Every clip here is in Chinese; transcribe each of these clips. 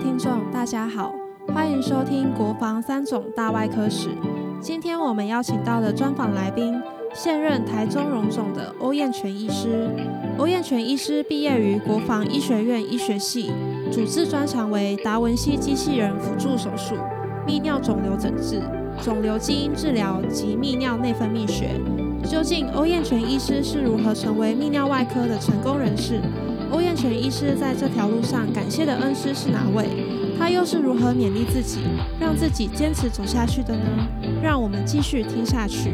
听众，大家好，欢迎收听《国防三种大外科史》。今天我们邀请到的专访来宾，现任台中荣总的欧燕全医师。欧燕全医师毕业于国防医学院医学系，主治专长为达文西机器人辅助手术、泌尿肿瘤诊治、肿瘤基因治疗及泌尿内分泌学。究竟欧燕全医师是如何成为泌尿外科的成功人士？欧燕泉医师在这条路上感谢的恩师是哪位？他又是如何勉励自己，让自己坚持走下去的呢？让我们继续听下去。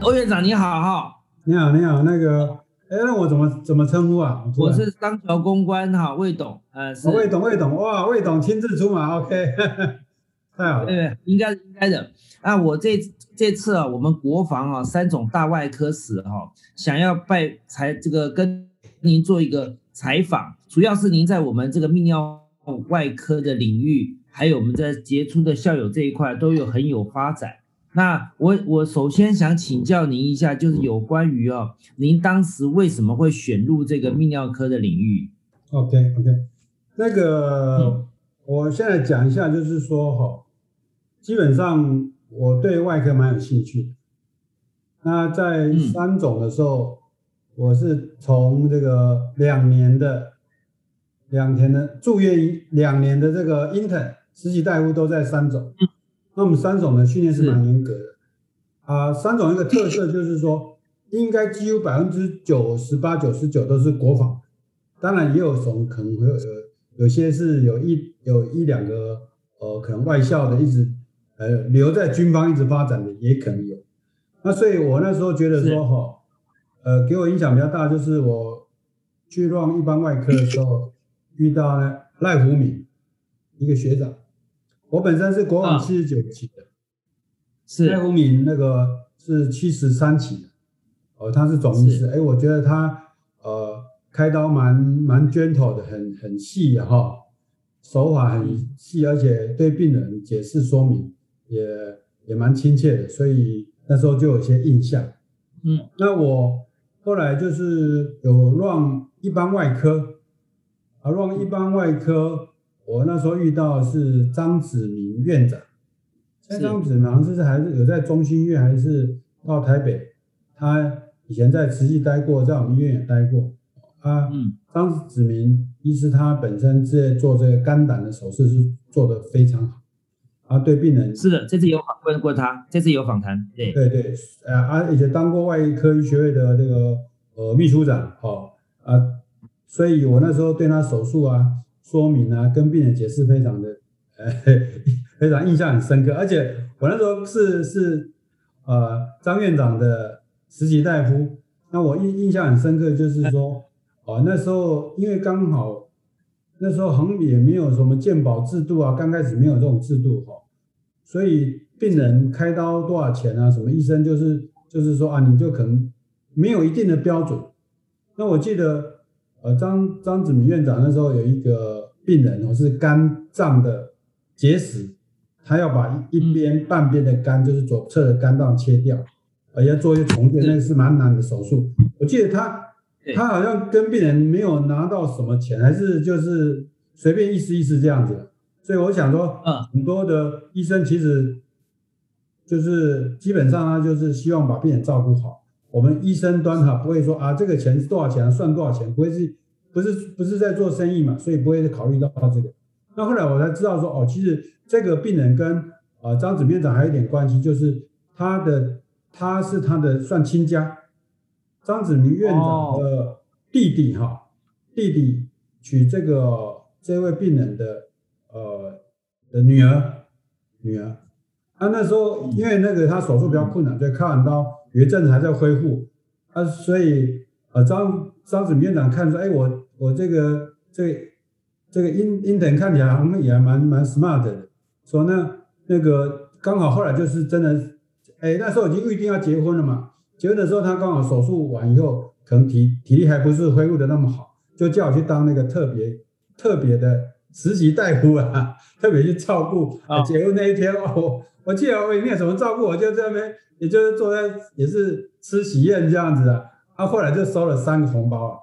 欧院长你好哈，你好你好，那个，哎，那我怎么怎么称呼啊？我是当桥公关哈，魏董，呃是，魏董魏董，哇，魏董亲自出马，OK，太好了，对，应该应该的。啊，我这这次啊，我们国防啊三种大外科史哈，想要拜才这个跟。您做一个采访，主要是您在我们这个泌尿外科的领域，还有我们在杰出的校友这一块都有很有发展。那我我首先想请教您一下，就是有关于哦，您当时为什么会选入这个泌尿科的领域？OK OK，那个我现在讲一下，就是说哈，基本上我对外科蛮有兴趣。那在三种的时候。我是从这个两年的两天的住院两年的这个 intern 实习大夫都在三种，那我们三种的训练是蛮严格的啊。三种一个特色就是说，应该几乎百分之九十八、九十九都是国防，当然也有种可能会有有些是有一有一两个呃可能外校的一直呃留在军方一直发展的也可能有。那所以我那时候觉得说哈。呃，给我影响比较大，就是我去让一般外科的时候，遇到呢赖福敏一个学长，我本身是国网七十九期的，是。赖福敏那个是七十三期的，哦，他是总医师，哎，我觉得他呃开刀蛮蛮 gentle 的，很很细哈，手法很细，而且对病人解释说明也也蛮亲切的，所以那时候就有些印象，嗯，那我。后来就是有让一般外科，啊，让一般外科，我那时候遇到是张子明院长，张子明就是还是有在中心医院，还是到台北，他以前在慈济待过，在我们医院也待过，啊，嗯，张子明医师他本身在做这个肝胆的手术是做得非常好。啊，对病人是的，这次有访问过他，这次有访谈，对对对，呃啊，而且当过外科医学会的这个呃秘书长，哦啊，所以我那时候对他手术啊说明啊，跟病人解释非常的呃 非常印象很深刻，而且我那时候是是呃张院长的实习大夫，那我印印象很深刻，就是说哦那时候因为刚好。那时候很也没有什么鉴保制度啊，刚开始没有这种制度哈，所以病人开刀多少钱啊？什么医生就是就是说啊，你就可能没有一定的标准。那我记得呃张张子明院长那时候有一个病人哦是肝脏的结石，他要把一边半边的肝就是左侧的肝脏切掉，而要做一些重建，那是蛮难的手术。我记得他。他好像跟病人没有拿到什么钱，还是就是随便意思意思这样子，所以我想说，嗯，很多的医生其实就是基本上他就是希望把病人照顾好。我们医生端哈不会说啊这个钱是多少钱，算多少钱，不会是不是不是在做生意嘛，所以不会考虑到这个。那后来我才知道说，哦，其实这个病人跟啊张子院长还有一点关系，就是他的他是他的算亲家。张子明院长的弟弟哈，弟弟娶这个这位病人的呃的女儿，女儿，啊那时候因为那个他手术比较困难，所以开完刀有一阵子还在恢复，啊，所以呃张张子明院长看说，哎，我我这个这这个英英腾看起来好像也蛮蛮 smart 的，说那那个刚好后来就是真的，哎，那时候已经预定要结婚了嘛。结婚的时候，他刚好手术完以后，可能体体力还不是恢复的那么好，就叫我去当那个特别特别的实习大夫啊，特别去照顾。结婚那一天，我我记得我也没有什么照顾，我就在那边，也就是坐在也是吃喜宴这样子啊。他后来就收了三个红包啊，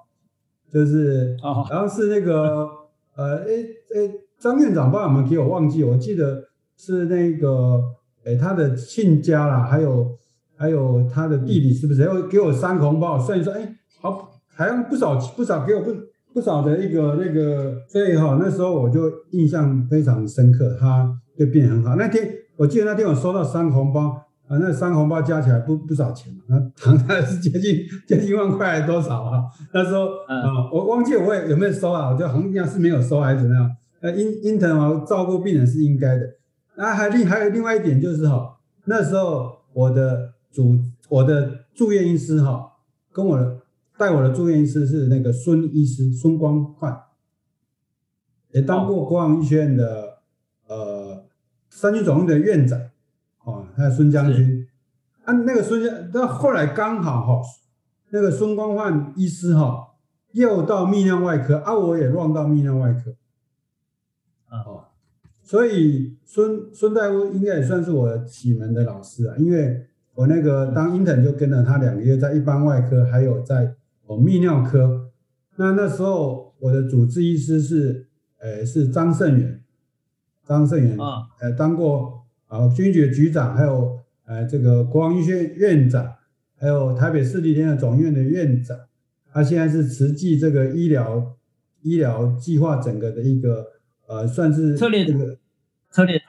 就是，然后是那个呃，诶诶，张院长帮我们给我忘记，我记得是那个，诶，他的亲家啦，还有还有他的弟弟，是不是？要给我三个红包，算一算，哎，好，好像不少不少给我不不少的一个那个，所以哈，那时候我就印象非常深刻，他就病人很好。那天我记得那天我收到三红包。啊，那三红包加起来不不少钱嘛？那唐代是接近接近一万块还是，多少啊？那时候啊，我忘记我也有没有收啊？我觉得好像是没有收还是怎么样？呃，英英腾啊，照顾病人是应该的。啊，还另还有另外一点就是哈，那时候我的主我的住院医师哈，跟我的带我的住院医师是那个孙医师孙光焕，也当过国防医学院的呃三军总院的院长。哦，还有孙将军，啊，那个孙将，到后来刚好哈，那个孙光焕医师哈，又到泌尿外科，啊，我也乱到泌尿外科，哦，所以孙孙大夫应该也算是我启蒙的老师啊，因为我那个当 intern 就跟了他两个月，在一般外科，还有在哦泌尿科，那那时候我的主治医师是，呃，是张胜元，张胜元啊，呃，当过。啊，军局局长，还有呃这个国防医学院院长，还有台北市立联合总院的院长，他现在是慈济这个医疗医疗计划整个的一个呃算是策略这个策略长，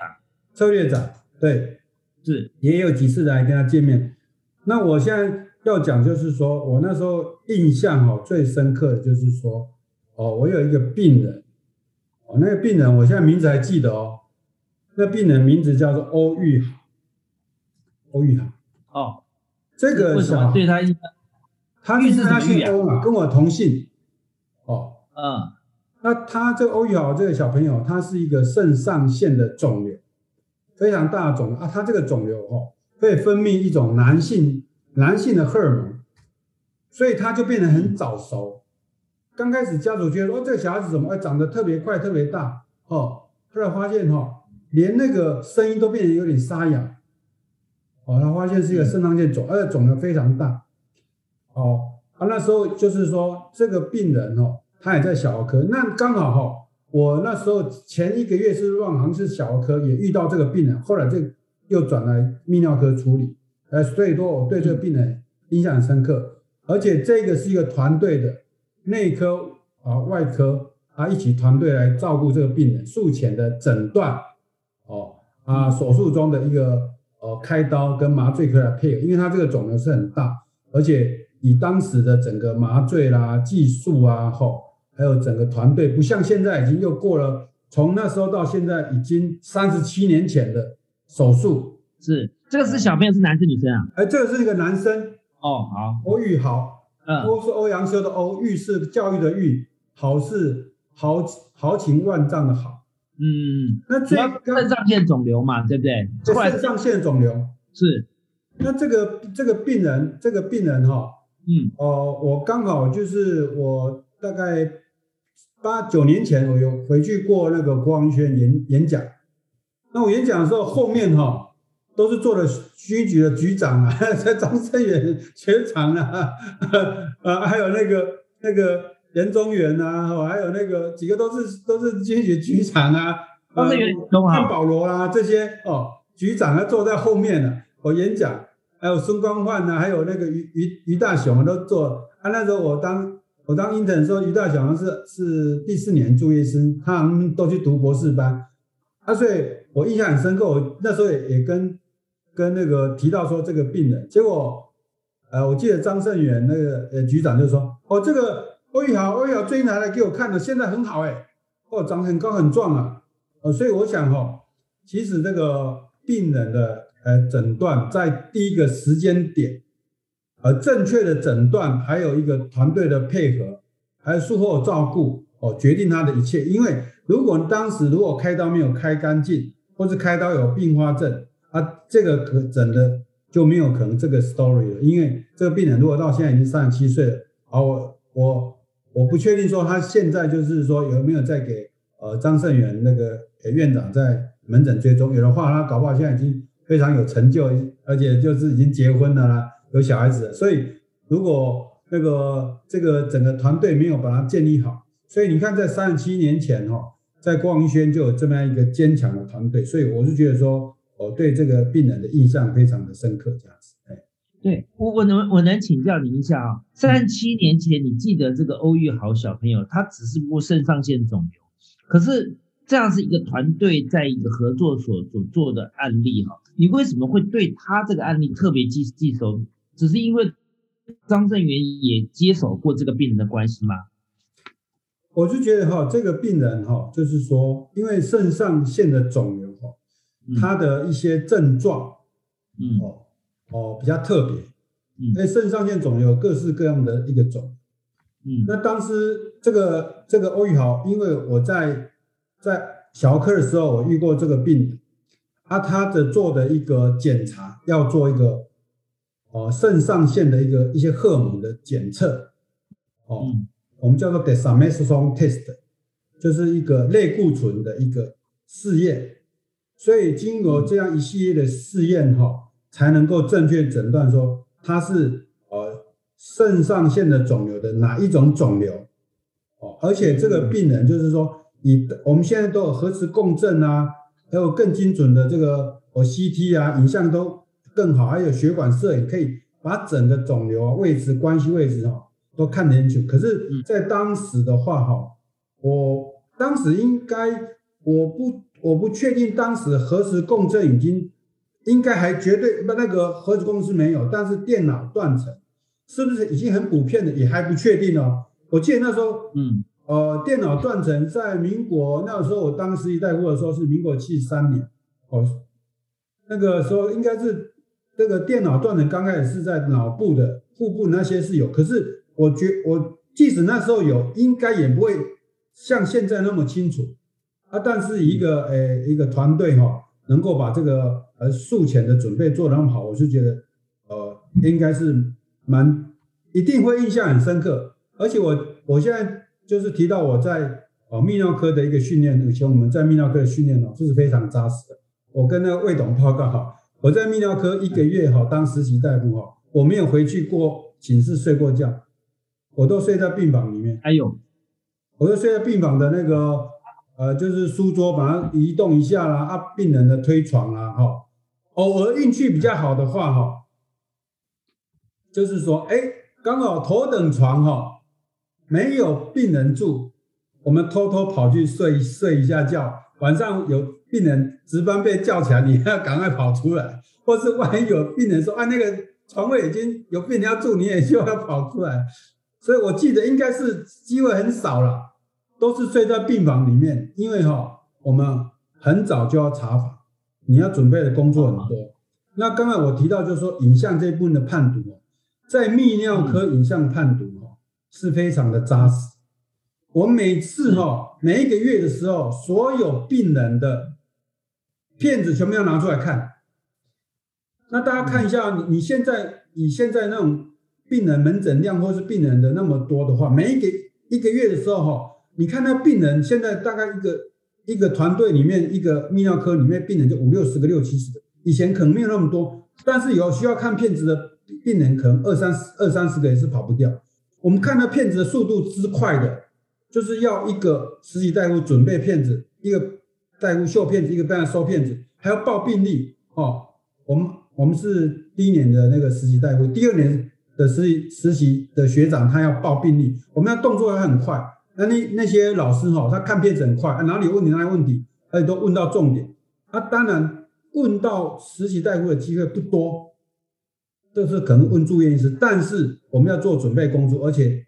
策略长，对，是。也有几次来跟他见面。那我现在要讲就是说我那时候印象哦最深刻的就是说哦我有一个病人，哦那个病人我现在名字还记得哦。那病人名字叫做欧玉豪，欧玉豪。哦，这个小对他，他是他姓欧嘛，跟我同姓。哦，嗯，那他这个欧玉豪这个小朋友，他是一个肾上腺的肿瘤，非常大的肿瘤啊。他这个肿瘤哦，会分泌一种男性男性的荷尔蒙，所以他就变得很早熟。刚开始家属觉得哦，这个小孩子怎么会长得特别快、特别大？哦，后来发现哈。连那个声音都变得有点沙哑，哦，他发现是一个肾上腺肿，而且肿得非常大，哦，啊，那时候就是说这个病人哦，他也在小儿科，那刚好哈，我那时候前一个月是万行是小儿科，也遇到这个病人，后来就又转来泌尿科处理，呃，所以说我对这个病人印象很深刻，而且这个是一个团队的内科啊、外科啊一起团队来照顾这个病人术前的诊断。哦啊，手术中的一个呃开刀跟麻醉科来配合，因为他这个肿瘤是很大，而且以当时的整个麻醉啦技术啊，吼，还有整个团队，不像现在已经又过了，从那时候到现在已经三十七年前的手术。是这个是小朋友是男生女生啊？哎，这个是一个男生。哦，好，欧玉豪，嗯，欧是欧阳修的欧，玉是教育的玉，豪是豪豪情万丈的豪。嗯，那这肾上腺肿瘤嘛，对不对？肾上腺肿瘤是。那这个这个病人，这个病人哈，嗯，哦，我刚好就是我大概八九年前，我有回去过那个国防医学院演演讲。那我演讲的时候，后面哈都是做了军局的局长啊，在张胜远全场啊，啊，还有那个那个。严中元呐，还有那个几个都是都是军局局长啊，呃，汉保罗啊这些哦，局长他坐在后面呢，我演讲，还有孙光焕呐，还有那个于于于大雄都坐。啊，那时候我当我当 intern 时候，于大雄是是第四年住院生，他们都去读博士班。啊，所以我印象很深刻，我那时候也也跟跟那个提到说这个病人，结果呃，我记得张胜远那个呃局长就说，哦这个。欧玉豪，欧玉豪最近拿来给我看了，现在很好哎，哦，长得很高很壮啊，呃，所以我想哈，其实这个病人的呃诊断在第一个时间点，呃，正确的诊断，还有一个团队的配合，还有术后照顾哦，决定他的一切。因为如果当时如果开刀没有开干净，或是开刀有并发症啊，这个可整的就没有可能这个 story 了。因为这个病人如果到现在已经三十七岁了，啊，我我。我不确定说他现在就是说有没有在给呃张胜元那个院长在门诊追踪，有的话他搞不好现在已经非常有成就，而且就是已经结婚了啦，有小孩子。所以如果那个这个整个团队没有把它建立好，所以你看，在三十七年前哈，在光医轩就有这么样一个坚强的团队，所以我是觉得说，我对这个病人的印象非常的深刻，这样子。哎，对我我能我能请教您一下啊，三十七年前你记得这个欧玉豪小朋友，他只是过肾上腺肿瘤，可是这样是一个团队在一个合作所所做的案例哈，你为什么会对他这个案例特别记记熟？只是因为张正元也接手过这个病人的关系吗？我就觉得哈，这个病人哈，就是说，因为肾上腺的肿瘤哈，它的一些症状，嗯哦哦比较特别，嗯因为肾上腺肿瘤有各式各样的一个肿。嗯那当时这个这个欧玉豪，因为我在在小儿科的时候，我遇过这个病人，啊，他的做的一个检查要做一个哦肾上腺的一个一些荷尔蒙的检测，哦。嗯我们叫做 desamethasone test，就是一个类固醇的一个试验。所以经过这样一系列的试验哈，才能够正确诊断说它是呃肾上腺的肿瘤的哪一种肿瘤哦。而且这个病人就是说，以我们现在都有核磁共振啊，还有更精准的这个哦 CT 啊，影像都更好，还有血管摄影可以把整个肿瘤啊位置、关系位置哈。都看得清楚，可是，在当时的话，哈，我当时应该，我不，我不确定当时核磁共振已经，应该还绝对不那个核磁共振是没有，但是电脑断层是不是已经很普遍的，也还不确定哦。我记得那时候，嗯呃，电脑断层在民国那时候，我当时一代夫的时候是民国七十三年，哦，那个时候应该是这个电脑断层刚开始是在脑部的腹部那些是有，可是。我觉我即使那时候有，应该也不会像现在那么清楚啊。但是一个呃一个团队哈，能够把这个呃术前的准备做得那么好，我是觉得呃应该是蛮一定会印象很深刻。而且我我现在就是提到我在呃泌尿科的一个训练，以前我们在泌尿科的训练哦，就是非常扎实的。我跟那个魏董报告哈，我在泌尿科一个月哈当实习大夫哈，我没有回去过寝室睡过觉。我都睡在病房里面，哎呦，我都睡在病房的那个呃，就是书桌，把它移动一下啦，啊，病人的推床啦，哈，偶尔运气比较好的话，哈，就是说，哎，刚好头等床哈没有病人住，我们偷偷跑去睡睡一下觉，晚上有病人值班被叫起来，你要赶快跑出来，或是万一有病人说啊，那个床位已经有病人要住，你也就要跑出来。所以我记得应该是机会很少了，都是睡在病房里面，因为哈我们很早就要查房，你要准备的工作很多。那刚才我提到就是说影像这部分的判读哦，在泌尿科影像判读哦是非常的扎实。我每次哈每一个月的时候，所有病人的片子全部要拿出来看。那大家看一下，你你现在你现在那种。病人门诊量或是病人的那么多的话，每一个一个月的时候哈，你看那病人现在大概一个一个团队里面一个泌尿科里面病人就五六十个六七十个，以前可能没有那么多，但是有需要看片子的病人可能二三十二三十个也是跑不掉。我们看那片子的速度之快的，就是要一个实习大夫准备片子，一个大夫秀片子，一个大夫收片子，还要报病历哦。我们我们是第一年的那个实习大夫，第二年。的实习实习的学长，他要报病历，我们要动作要很快。那那那些老师哈，他看片子很快，啊、哪里有问题哪里问题，而且都问到重点。啊，当然问到实习大夫的机会不多，这是可能问住院医师。但是我们要做准备工作，而且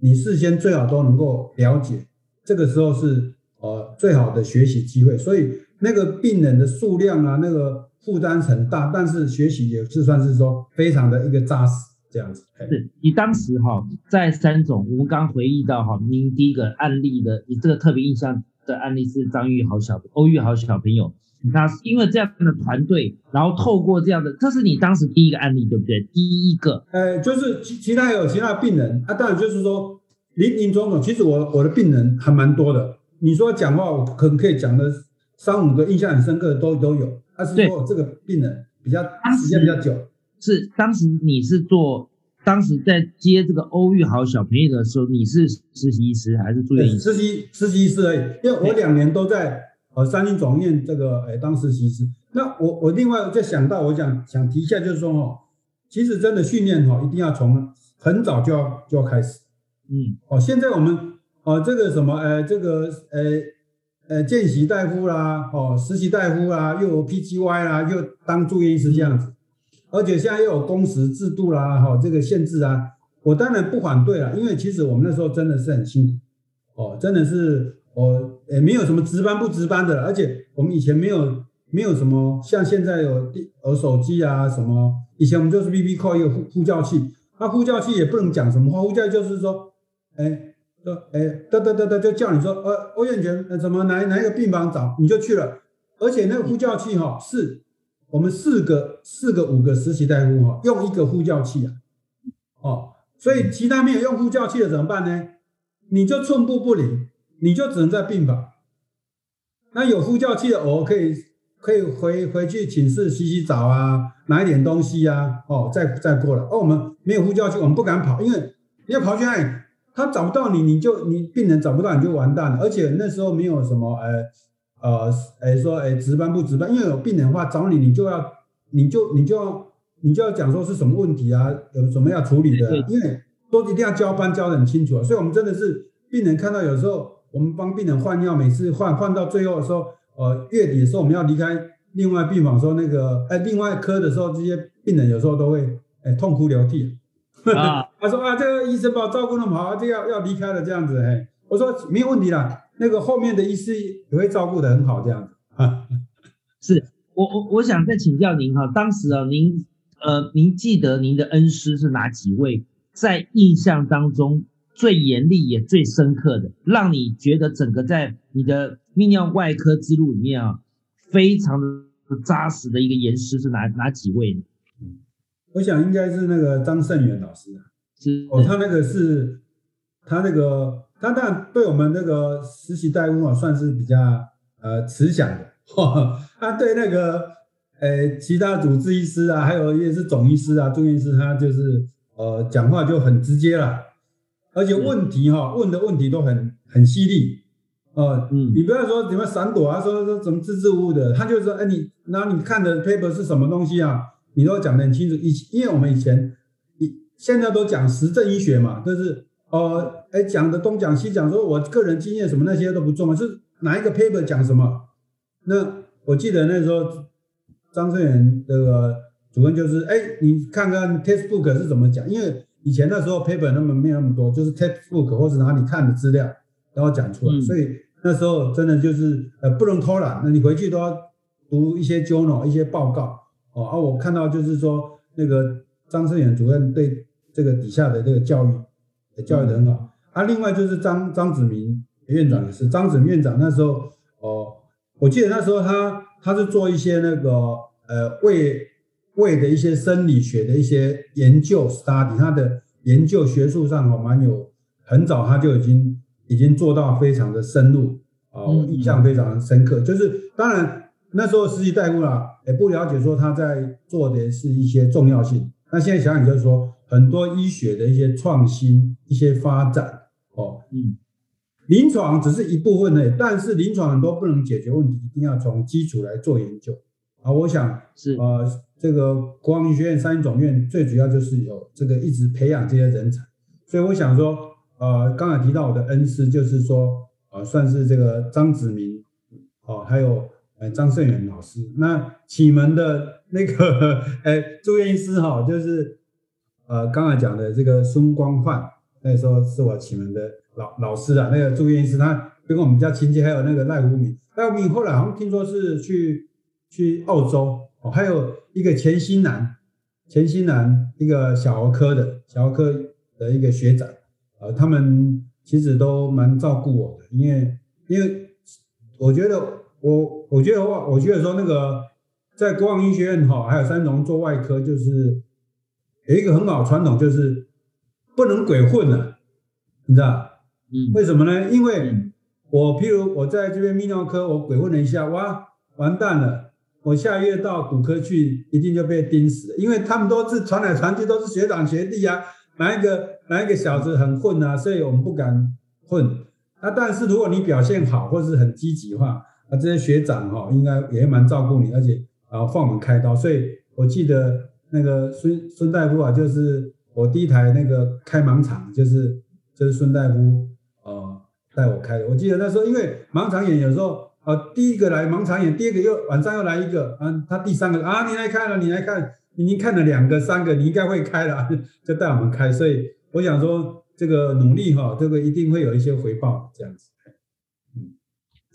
你事先最好都能够了解，这个时候是呃最好的学习机会。所以那个病人的数量啊，那个负担很大，但是学习也是算是说非常的一个扎实。这样子是你当时哈在三种，我们刚回忆到哈，您第一个案例的，你这个特别印象的案例是张玉豪小欧玉豪小朋友，他因为这样的团队，然后透过这样的，这是你当时第一个案例对不对？第一个，呃，就是其其他有其他病人啊，当然就是说林林总总，其实我我的病人还蛮多的。你说讲话，我可能可以讲的三五个印象很深刻的都都有，但是说这个病人比较时间比较久。是当时你是做当时在接这个欧玉豪小朋友的时候，你是实习医师还是住院医师？实习实习医师而已，因为我两年都在呃三军总院这个哎当实习医师。那我我另外再想到，我想想提一下，就是说哦，其实真的训练哈，一定要从很早就要就要开始。嗯，哦，现在我们哦这个什么呃这个呃呃见习大夫啦，哦实习大夫啦，又有 PGY 啦，又当住院医师这样子，而且现在又有工时制度啦，哈这个限制啊，我当然不反对啦，因为其实我们那时候真的是很辛苦，哦真的是哦也没有什么值班不值班的，而且我们以前没有。没有什么像现在有有手机啊什么，以前我们就是 B B call 一个呼呼叫器，那呼叫器也不能讲什么话，呼叫就是说，哎，说哎，哒哒哒哒就叫你说，呃，欧燕泉，呃，怎么哪哪一个病房找你就去了，而且那个呼叫器哈是我们四个四个五个实习大夫哈用一个呼叫器啊，哦，所以其他没有用呼叫器的怎么办呢？你就寸步不离，你就只能在病房，那有呼叫器的我可以。可以回回去寝室洗洗澡啊，拿一点东西啊，哦，再再过来。哦，我们没有呼叫器，我们不敢跑，因为你要跑去那里，他找不到你，你就你病人找不到你就完蛋了。而且那时候没有什么，呃呃，哎说哎值班不值班，因为有病人的话找你，你就要你就你就要你就要讲说是什么问题啊，有什么要处理的，因为都一定要交班交的很清楚啊。所以我们真的是病人看到有时候我们帮病人换药，每次换换到最后的时候。呃，月底的时候我们要离开另外病房，说那个，哎，另外科的时候，这些病人有时候都会，哎，痛哭流涕。啊，他说啊，这个医生把我照顾那么好，就要要离开了这样子，哎，我说没有问题啦，那个后面的医师也会照顾的很好这样子。啊，是我我我想再请教您哈，当时啊，您呃，您记得您的恩师是哪几位？在印象当中最严厉也最深刻的，让你觉得整个在你的。泌尿外科之路里面啊，非常的扎实的一个严师是哪哪几位呢？我想应该是那个张胜元老师，是哦，他那个是，他那个他当然对我们那个实习大夫啊，算是比较呃慈祥的，他 对那个呃其他主治医师啊，还有一些是总医师啊、住院医师，他就是呃讲话就很直接了，而且问题哈问的问题都很很犀利。呃，嗯，你不要说怎么闪躲啊，说说怎么支支吾吾的，他就说，哎，你那你看的 paper 是什么东西啊？你都讲得很清楚。以因为我们以前，以现在都讲实证医学嘛，就是哦，哎，讲的东讲西讲，说我个人经验什么那些都不重要，是哪一个 paper 讲什么？那我记得那时候张胜元这个主任就是，哎，你看看 textbook 是怎么讲？因为以前那时候 paper 那么没有那么多，就是 textbook 或者哪里看的资料。然后讲出来，所以那时候真的就是呃不能偷懒，那你回去都要读一些 journal 一些报告哦。啊，我看到就是说那个张胜远主任对这个底下的这个教育教育的很好。啊，另外就是张张子明院长也是，张子明院长那时候哦，我记得那时候他他是做一些那个呃胃胃的一些生理学的一些研究 study，他的研究学术上哦蛮有，很早他就已经。已经做到非常的深入啊，印象非常的深刻。就是当然那时候实习大夫啦，也不了解说他在做的是一些重要性。那现在想想就是说，很多医学的一些创新、一些发展哦，嗯，临床只是一部分的，但是临床很多不能解决问题，一定要从基础来做研究啊。我想是呃，这个国王医学院三一总院最主要就是有这个一直培养这些人才，所以我想说。呃，刚才提到我的恩师，就是说，呃，算是这个张子明，哦，还有呃张胜远老师。那启蒙的那个，哎，住院医师哈，就是呃刚才讲的这个孙光焕，那时候是我启蒙的老老师啊。那个住院医师他跟我们家亲戚，还有那个赖无敏，赖无敏后来好像听说是去去澳洲哦，还有一个钱新南，钱新南一个小儿科的小儿科的一个学长。呃，他们其实都蛮照顾我的，因为因为我觉得我我觉得话，我觉得说那个在国王医学院哈，还有三龙做外科，就是有一个很好传统，就是不能鬼混了，你知道？嗯，为什么呢？因为我譬如我在这边泌尿科，我鬼混了一下，哇，完蛋了，我下月到骨科去，一定就被盯死了，因为他们都是传来传去都是学长学弟啊，哪一个哪一个小子很混啊，所以我们不敢混。那但是如果你表现好或是很积极的话，啊这些学长哈应该也蛮照顾你，而且啊放我们开刀。所以我记得那个孙孙大夫啊，就是我第一台那个开盲场，就是就是孙大夫呃带我开的。我记得那时候因为盲场演有时候。啊，第一个来盲肠炎，第二个又晚上又来一个，啊，他第三个啊，你来看了，你来看，已经看了两个、三个，你应该会开了，就带我们开。所以我想说，这个努力哈，这个一定会有一些回报，这样子。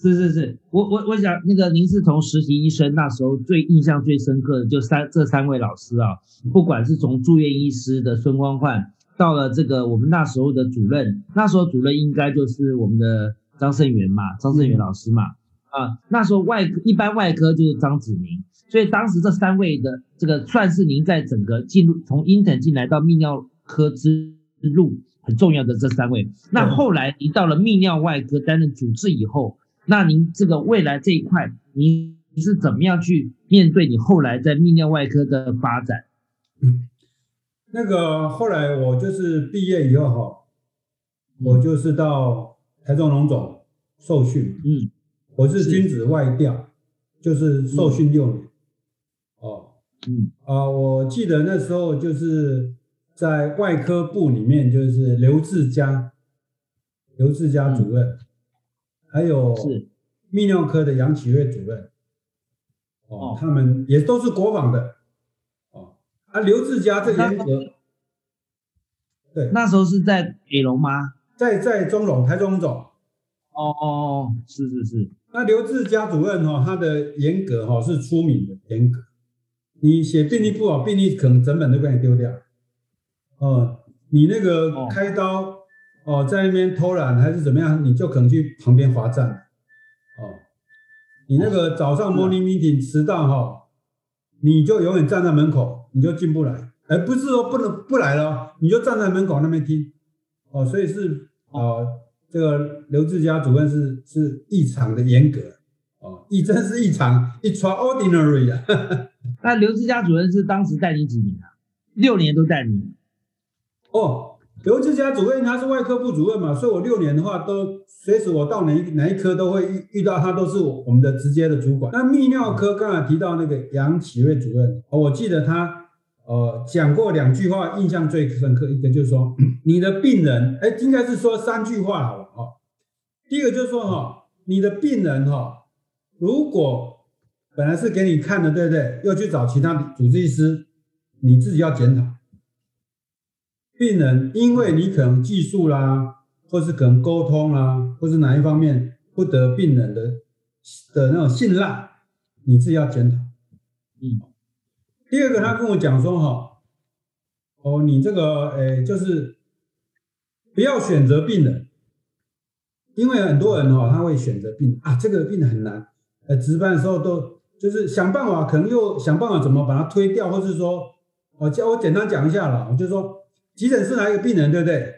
嗯，是是是，我我我想那个您是从实习医生那时候最印象最深刻的就三这三位老师啊，不管是从住院医师的孙光焕，到了这个我们那时候的主任，那时候主任应该就是我们的张胜元嘛，张胜元老师嘛。啊，那时候外科一般外科就是张子明，所以当时这三位的这个算是您在整个进入从英腾进来到泌尿科之路很重要的这三位。那后来您到了泌尿外科担任主治以后，那您这个未来这一块，您是怎么样去面对你后来在泌尿外科的发展？嗯，那个后来我就是毕业以后哈，我就是到台中龙总受训，嗯。我是君子外调，就是受训六年，哦，嗯啊，我记得那时候就是在外科部里面，就是刘志佳，刘志佳主任，还有是泌尿科的杨启瑞主任，哦，他们也都是国防的，哦，啊，刘志佳这严格，对，那时候是在北龙吗？在在中龙，台中总。哦哦哦，是是是。那刘志佳主任哈，他的严格哈是出名的严格。你写病历不好，病历可能整本都被你丢掉。哦，你那个开刀哦，在那边偷懒还是怎么样，你就可能去旁边罚站。哦，你那个早上 morning meeting 迟到哈，你就永远站在门口，你就进不来。哎，不是说不能不来了，你就站在门口那边听。哦，所以是啊。这个刘志佳主任是是异常的严格哦，一真是异常，extraordinary 啊。那刘志佳主任是当时带你几年啊？六年都带你。哦，刘志佳主任他是外科部主任嘛，所以我六年的话都随时我到哪一哪一科都会遇遇到他，都是我们的直接的主管。那泌尿科刚才提到那个杨启瑞主任，我记得他。呃，讲过两句话，印象最深刻。一个就是说，你的病人，哎，应该是说三句话好了哈。第一个就是说哈，你的病人哈，如果本来是给你看的，对不对？又去找其他主治医师，你自己要检讨。病人因为你可能技术啦，或是可能沟通啦，或是哪一方面不得病人的的那种信赖，你自己要检讨。嗯。第二个，他跟我讲说，哈，哦，你这个，诶，就是不要选择病人，因为很多人哦，他会选择病啊，这个病很难，呃，值班的时候都就是想办法，可能又想办法怎么把它推掉，或是说，我叫我简单讲一下了，我就说，急诊室来一个病人，对不对？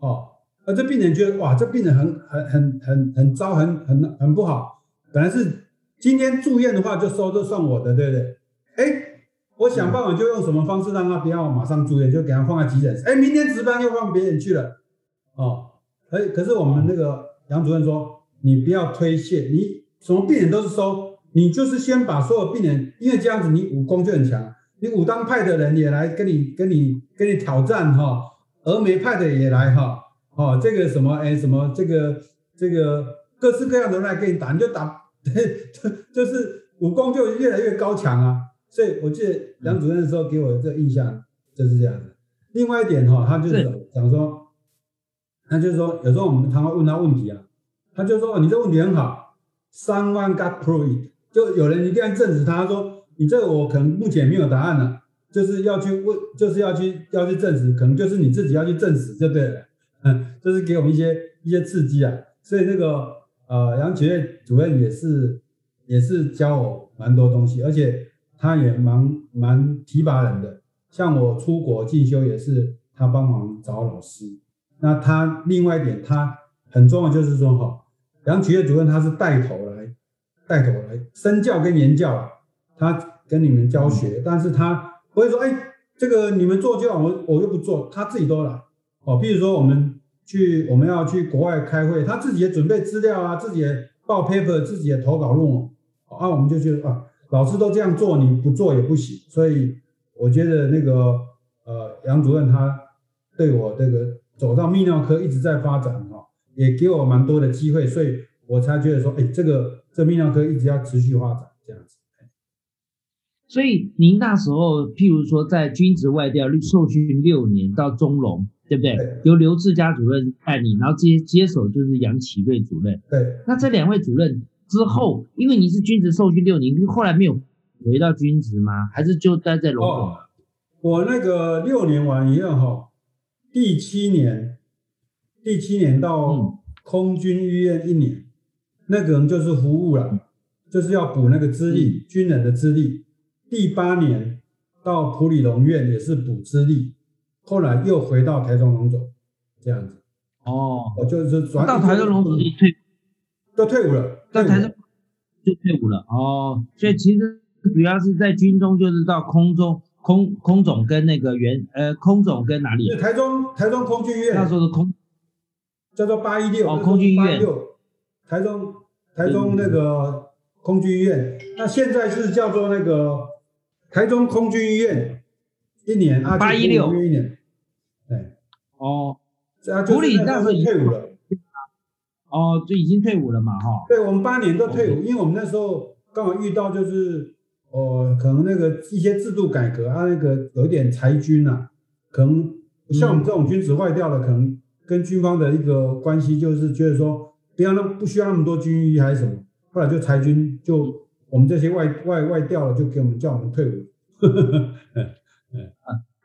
哦，而这病人觉得，哇，这病人很很很很很糟，很很很不好，本来是今天住院的话，就收这算我的，对不对？哎。我想办法就用什么方式让他不要马上住院，就给他放在急诊室。哎，明天值班又放别人去了，哦，哎，可是我们那个杨主任说，你不要推卸，你什么病人都是收，你就是先把所有病人，因为这样子你武功就很强，你武当派的人也来跟你跟你跟你挑战哈，峨眉派的也来哈，哦，这个什么哎什么这个这个各式各样的人来跟你打，你就打，就 就是武功就越来越高强啊。所以我记得杨主任的时候给我这个印象就是这样子。另外一点哈，他就是讲说，他就是说，有时候我们常常问他问题啊，他就说你这问题很好，someone got prove，就有人一定要证实他说你这个我可能目前没有答案了，就是要去问，就是要去要去证实，可能就是你自己要去证实就对了，嗯，就是给我们一些一些刺激啊。所以那个呃杨杰主任也是也是教我蛮多东西，而且。他也蛮蛮提拔人的，像我出国进修也是他帮忙找老师。那他另外一点，他很重要就是说哈，杨启业主任他是带头来带头来身教跟言教啊，他跟你们教学，但是他不会说，哎，这个你们做就好，我我又不做，他自己都来。哦，比如说我们去我们要去国外开会，他自己也准备资料啊，自己也报 paper，自己也投稿论文，啊，我们就觉得啊，老师都这样做，你不做也不行。所以我觉得那个呃杨主任他对我这个走到泌尿科一直在发展哈，也给我蛮多的机会，所以我才觉得说，哎，这个这泌尿科一直要持续发展。所以您那时候，譬如说在军职外调受训六年到中龙，对不对？由刘志佳主任带你，然后接接手就是杨启瑞主任。对。那这两位主任之后，因为你是军职受训六年，后来没有回到军职吗？还是就待在龙总？我那个六年完以后哈，第七年，第七年到空军医院一年，那个人就是服务了，就是要补那个资历，军人的资历。第八年到普里龙院也是补资历，后来又回到台中龙总这样子。哦，我就是转到台中龙总就退，都退伍了，在台中就退伍了。哦，所以其实主要是在军中，就是到空中空空总跟那个原呃空总跟哪里？台中台中空军医院。那时候的空叫做八一六哦，空军医院。台中台中那个空军医院，那现在是叫做那个。台中空军医院一年啊，八一六。一年，对，哦，普里那时候退伍了，哦，就已经退伍了嘛，哈，对，我们八年都退伍，因为我们那时候刚好遇到就是，哦，可能那个一些制度改革啊，那个有点裁军呐，可能像我们这种军职坏掉了，可能跟军方的一个关系就是觉得说，不要那不需要那么多军医还是什么，后来就裁军就。我们这些外外外调了，就给我们叫我们退伍。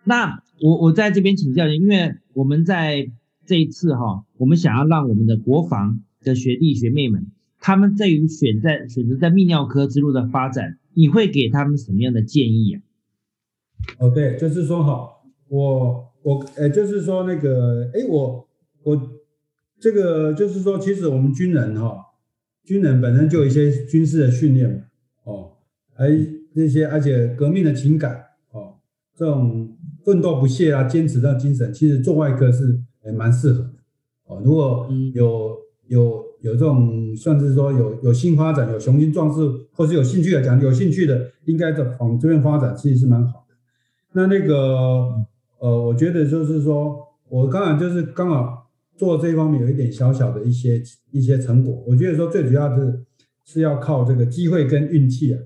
那我我在这边请教您，因为我们在这一次哈，我们想要让我们的国防的学弟学妹们，他们在于选在选择在泌尿科之路的发展，你会给他们什么样的建议啊？哦，对，就是说哈，我我呃，就是说那个，哎，我我这个就是说，其实我们军人哈，军人本身就有一些军事的训练嘛。哦，还那些，而且革命的情感，哦，这种奋斗不懈啊，坚持的精神，其实做外科是也蛮适合的。哦，如果有有有这种，算是说有有新发展，有雄心壮志，或是有兴趣的讲，有兴趣的，应该在往这边发展，其实是蛮好的。那那个，呃，我觉得就是说，我刚好就是刚好做这一方面有一点小小的一些一些成果。我觉得说最主要是。是要靠这个机会跟运气啊。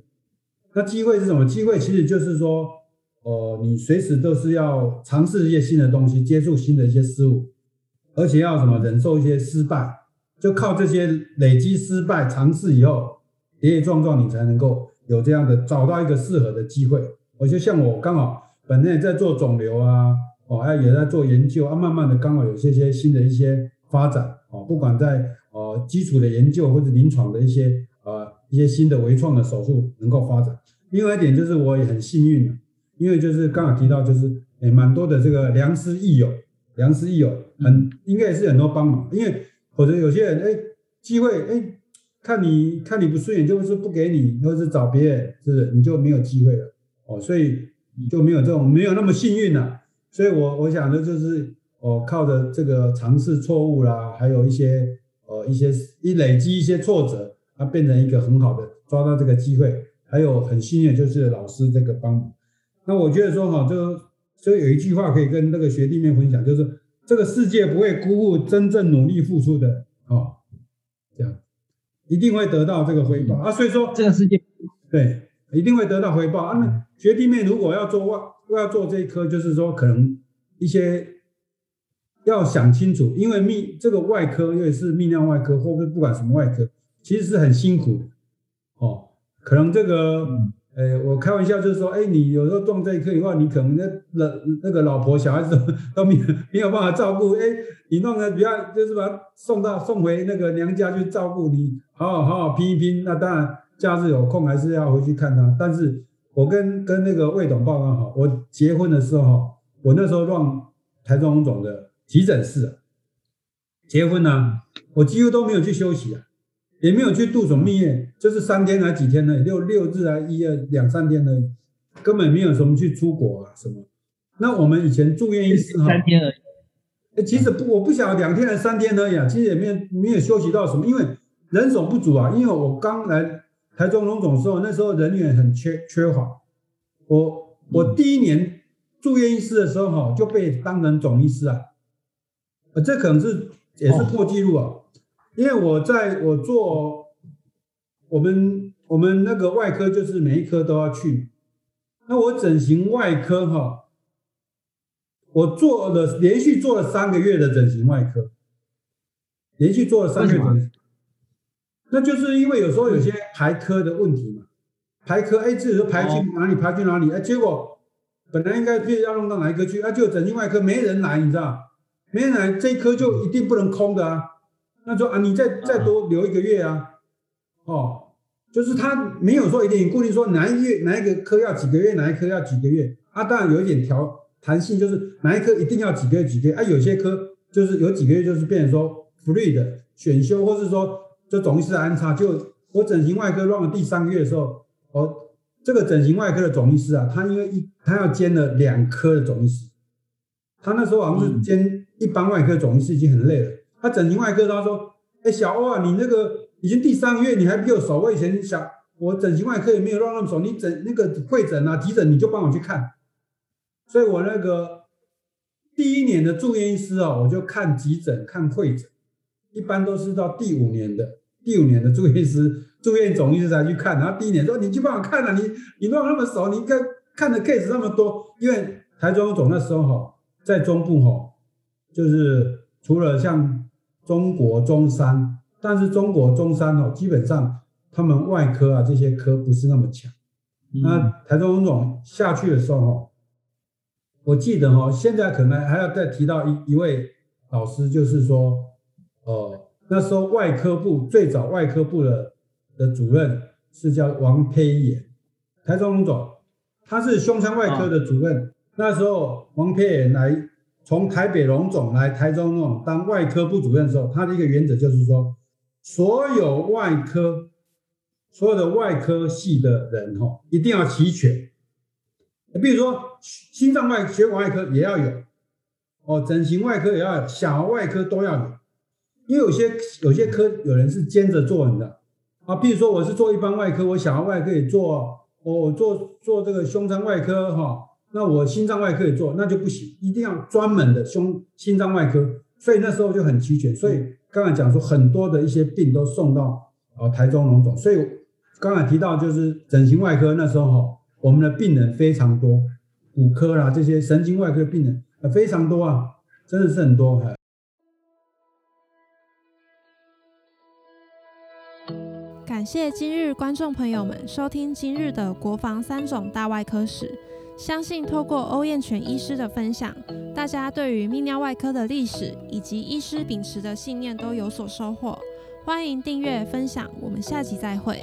那机会是什么？机会其实就是说，哦，你随时都是要尝试一些新的东西，接触新的一些事物，而且要什么忍受一些失败，就靠这些累积失败尝试以后，跌跌撞撞，你才能够有这样的找到一个适合的机会。我就像我刚好本身也在做肿瘤啊，哦，还也在做研究啊，慢慢的刚好有些些新的一些发展哦，不管在呃基础的研究或者临床的一些。呃，一些新的微创的手术能够发展。另外一点就是我也很幸运的，因为就是刚好提到，就是诶蛮多的这个良师益友，良师益友很应该也是很多帮忙。因为或者有些人哎机会哎看你看你不顺眼，就是不给你，或者是找别人，是不是你就没有机会了哦？所以就没有这种没有那么幸运了。所以我我想的就是哦靠着这个尝试错误啦，还有一些呃一些一累积一些挫折。它变成一个很好的抓到这个机会，还有很幸运就是老师这个帮忙。那我觉得说哈，就所以有一句话可以跟那个学弟妹分享，就是这个世界不会辜负真正努力付出的哦，这样一定会得到这个回报啊。所以说这个世界对一定会得到回报啊。那学弟妹如果要做外要做这一科，就是说可能一些要想清楚，因为泌这个外科因为是泌尿外科，或者不管什么外科。其实是很辛苦的，哦，可能这个，呃，我开玩笑就是说，哎，你有时候撞这一颗以后，你可能那那那个老婆小孩子都 都没没有办法照顾，哎，你弄个比较就是把他送到送回那个娘家去照顾你，好好好好拼一拼。那当然假日有空还是要回去看他。但是我跟跟那个魏董报告哈，我结婚的时候，我那时候让台中总的急诊室结婚呢，我几乎都没有去休息啊。也没有去度什么蜜月，就是三天还几天呢？六六日啊，一二两三天呢，根本没有什么去出国啊什么。那我们以前住院医师哈，三天而已。哎，其实不，我不晓得两天还是三天而已啊，其实也没有没有休息到什么，因为人手不足啊。因为我刚来台中荣总的时候，那时候人员很缺缺乏。我我第一年住院医师的时候哈，就被当成总医师啊，呃，这可能是也是破纪录啊。因为我在我做我们我们那个外科，就是每一科都要去。那我整形外科哈，我做了连续做了三个月的整形外科，连续做了三个月。那就是因为有时候有些排科的问题嘛，排科哎，自己说排去哪里排去哪里，哎，结果本来应该是要弄到哪一科去，啊，就整形外科没人来，你知道，没人来，这一科就一定不能空的啊。那说啊，你再再多留一个月啊，哦，就是他没有说一定固定说哪一月哪一个科要几个月，哪一科要几个月。啊，当然有一点调弹性，就是哪一科一定要几个月几个月。啊，有些科就是有几个月就是变成说 free 的选修，或是说就总医师安插。就我整形外科 run 了第三个月的时候，哦，这个整形外科的总医师啊，他因为一他要兼了两科的总医师，他那时候好像是兼一般外科总医师已经很累了。他整形外科，他说：“哎，小欧啊，你那个已经第三个月，你还比我熟。我以前想，我整形外科也没有让那么熟。你整那个会诊啊、急诊，你就帮我去看。所以我那个第一年的住院医师哦，我就看急诊、看会诊，一般都是到第五年的第五年的住院医师、住院总医师才去看。然后第一年说你去帮我看了，你你弄那么熟，你应该看的 case 那么多。因为台中总那时候哈，在中部哈，就是除了像。中国中山，但是中国中山哦，基本上他们外科啊这些科不是那么强。那台中荣总下去的时候哦，我记得哦，现在可能还要再提到一一位老师，就是说，呃，那时候外科部最早外科部的的主任是叫王培炎，台中荣总，他是胸腔外科的主任。那时候王培炎来。从台北荣总来台中那种当外科部主任的时候，他的一个原则就是说，所有外科所有的外科系的人哈，一定要齐全。比如说心脏外血管外科也要有，哦，整形外科也要有，小儿外科都要有。因为有些有些科有人是兼着做的啊，比如说我是做一般外科，我小儿外科也做，我做做这个胸腔外科哈。那我心脏外科也做，那就不行，一定要专门的胸心脏外科，所以那时候就很齐全。所以刚才讲说很多的一些病都送到啊台中荣总，所以刚才提到就是整形外科那时候哈，我们的病人非常多，骨科啦这些神经外科病人啊非常多啊，真的是很多。感谢今日观众朋友们收听今日的国防三种大外科史。相信透过欧燕泉医师的分享，大家对于泌尿外科的历史以及医师秉持的信念都有所收获。欢迎订阅分享，我们下集再会。